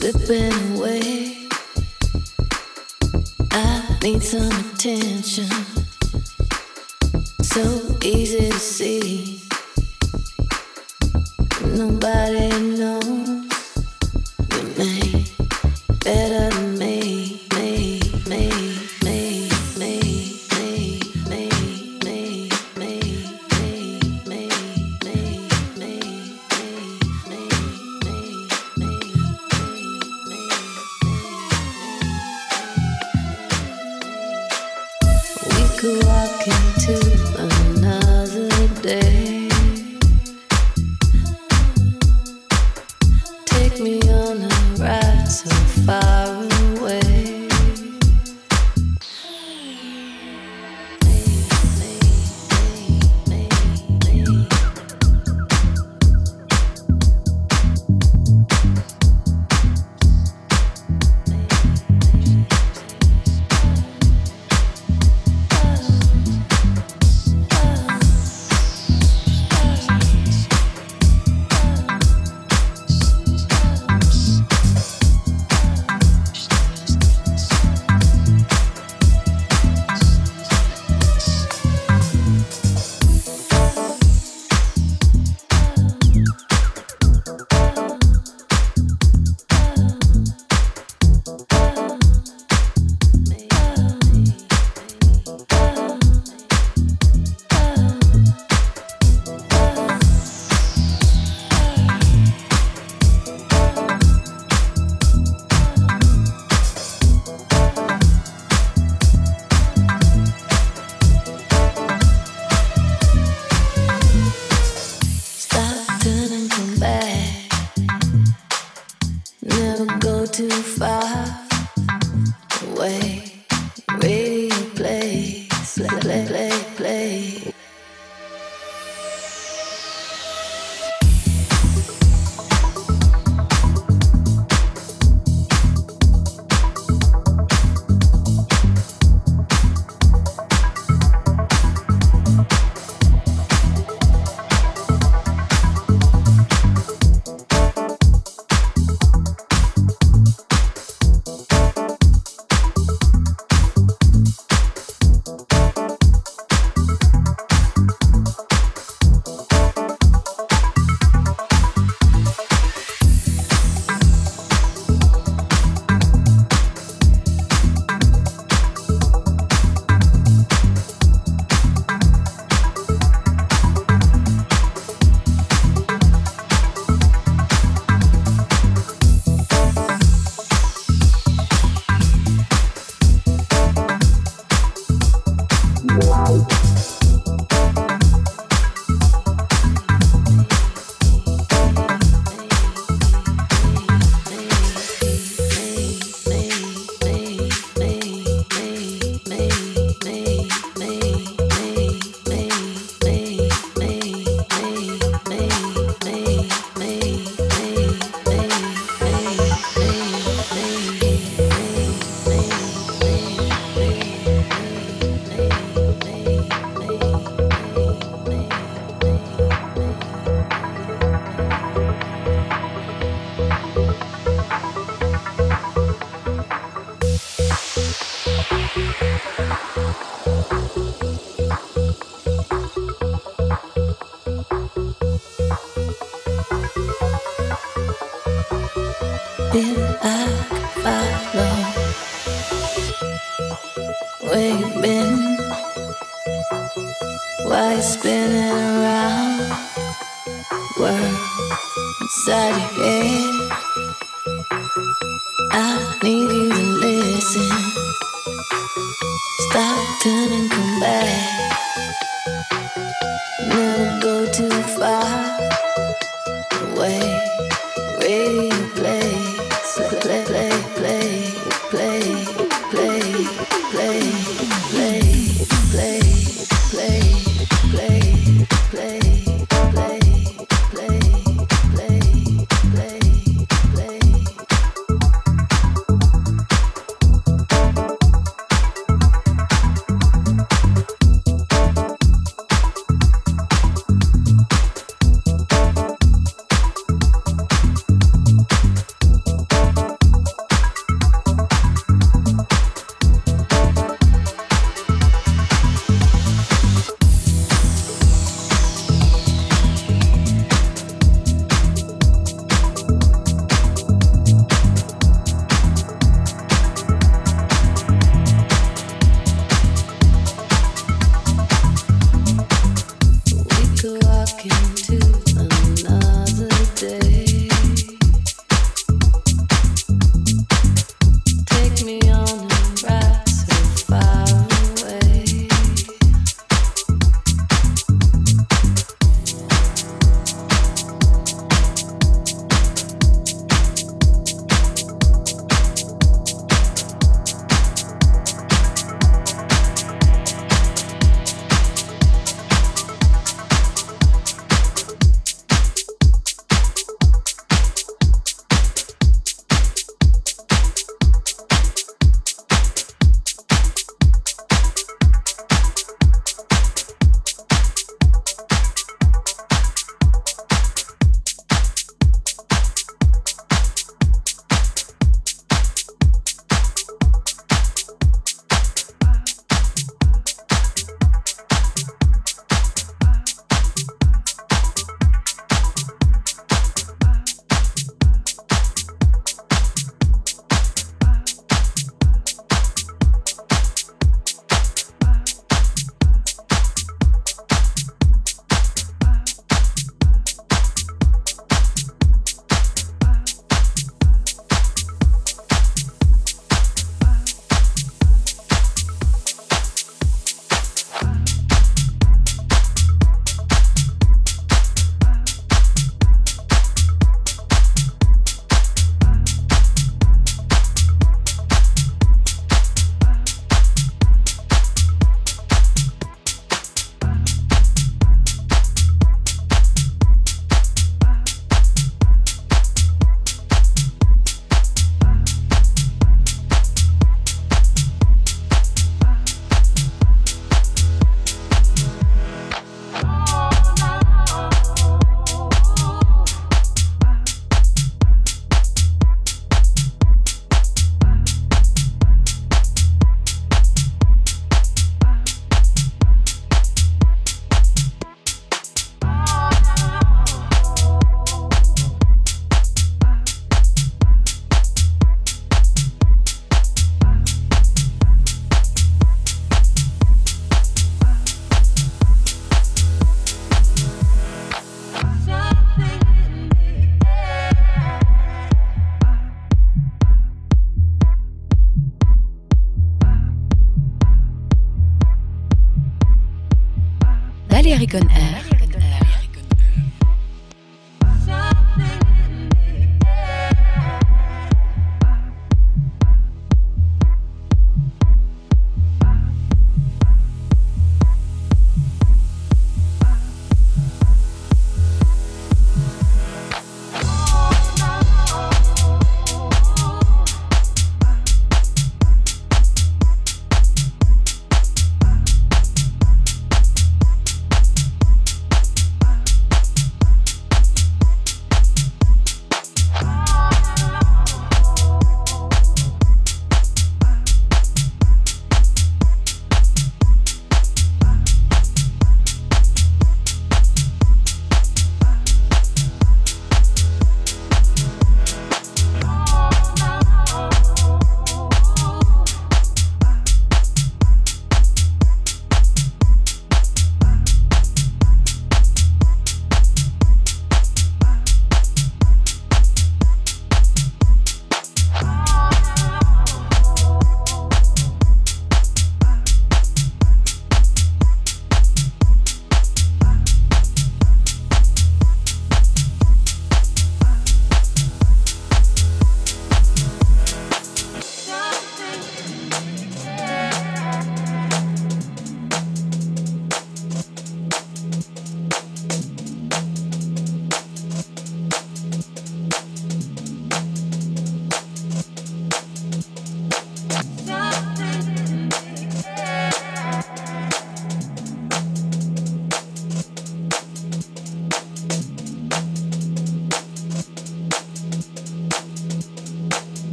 slipping away. I need some attention. So easy to see. Nobody knows.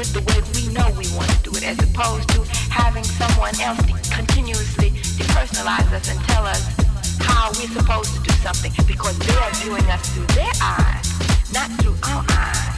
it the way we know we want to do it, as opposed to having someone else continuously depersonalize us and tell us how we're supposed to do something because they are viewing us through their eyes, not through our eyes.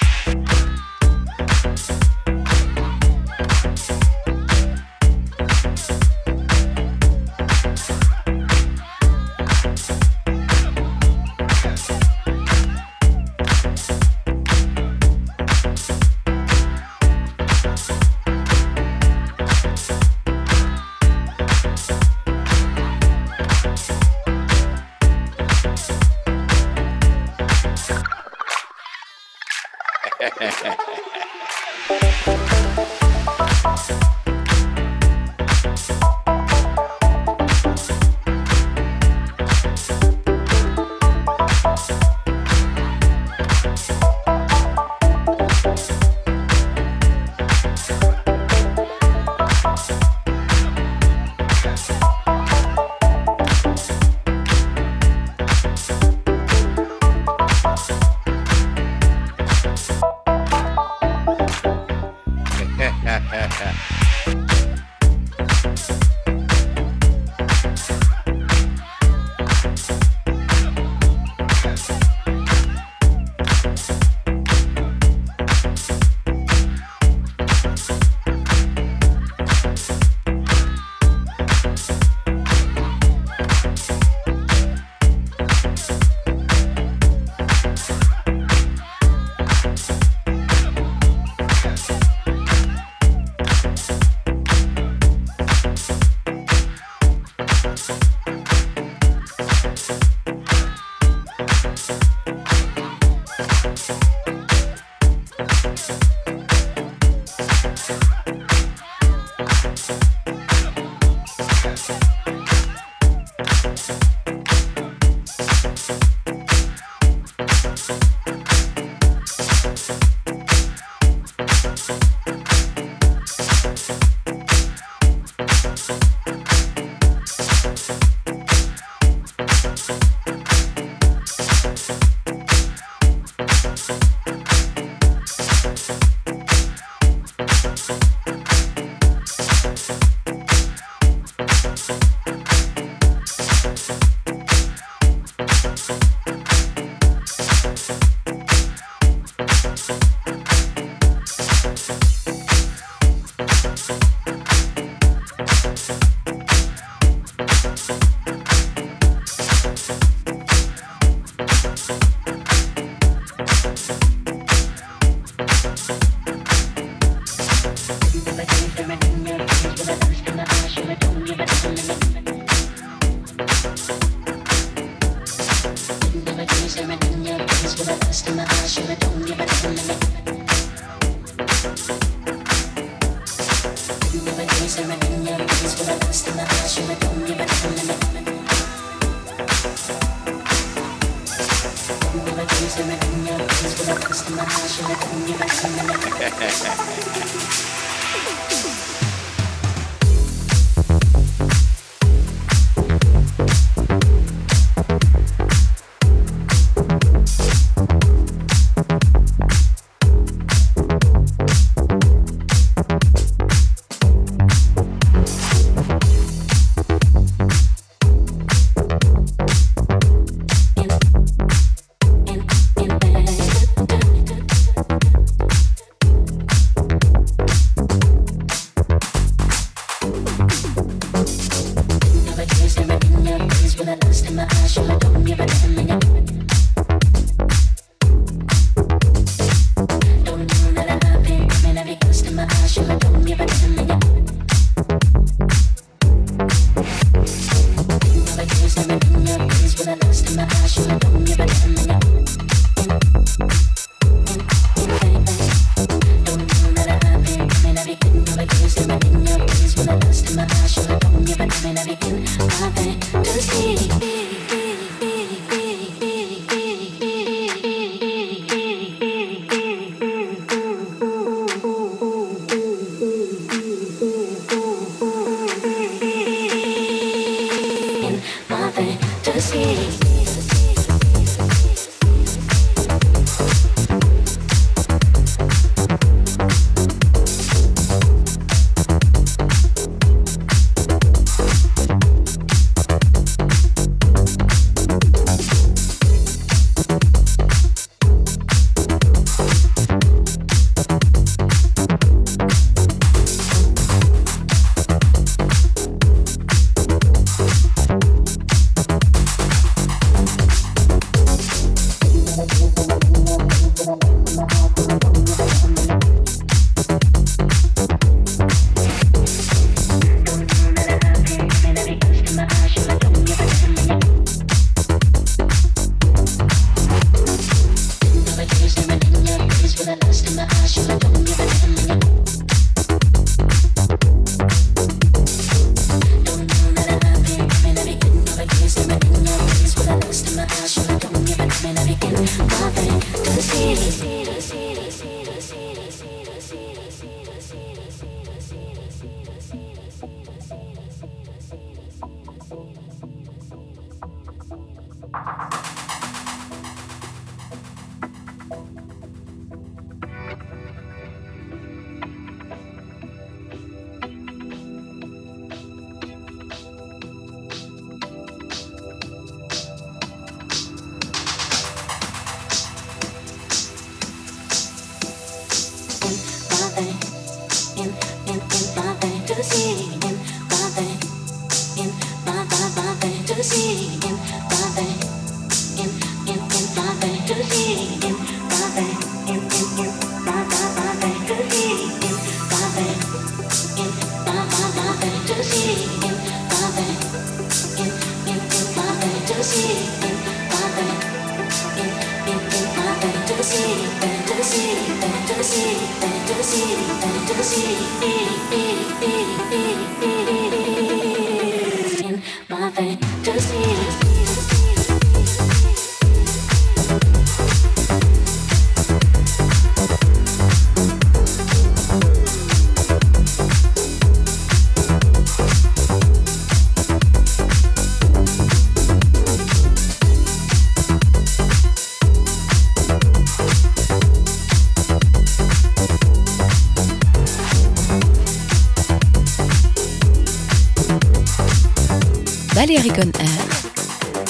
Valérie Air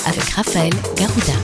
avec Raphaël Garouda.